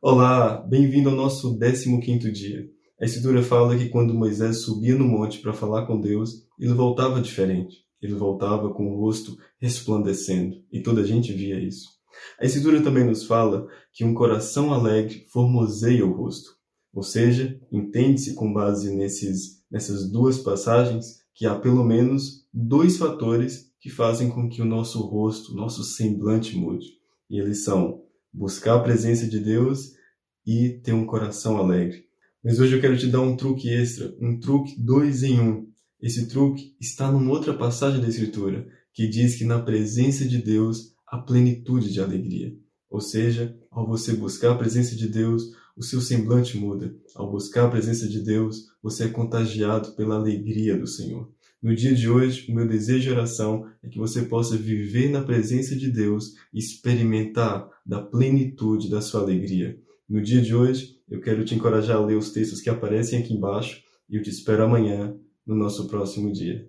Olá, bem-vindo ao nosso 15º dia. A escritura fala que quando Moisés subia no monte para falar com Deus, ele voltava diferente. Ele voltava com o rosto resplandecendo, e toda a gente via isso. A escritura também nos fala que um coração alegre formoseia o rosto. Ou seja, entende-se com base nesses, nessas duas passagens que há pelo menos dois fatores que fazem com que o nosso rosto, nosso semblante mude. E eles são buscar a presença de Deus e ter um coração alegre. Mas hoje eu quero te dar um truque extra, um truque dois em um. Esse truque está numa outra passagem da Escritura, que diz que na presença de Deus há plenitude de alegria. Ou seja, ao você buscar a presença de Deus, o seu semblante muda. Ao buscar a presença de Deus, você é contagiado pela alegria do Senhor. No dia de hoje, o meu desejo e oração é que você possa viver na presença de Deus e experimentar da plenitude da sua alegria. No dia de hoje, eu quero te encorajar a ler os textos que aparecem aqui embaixo e eu te espero amanhã no nosso próximo dia.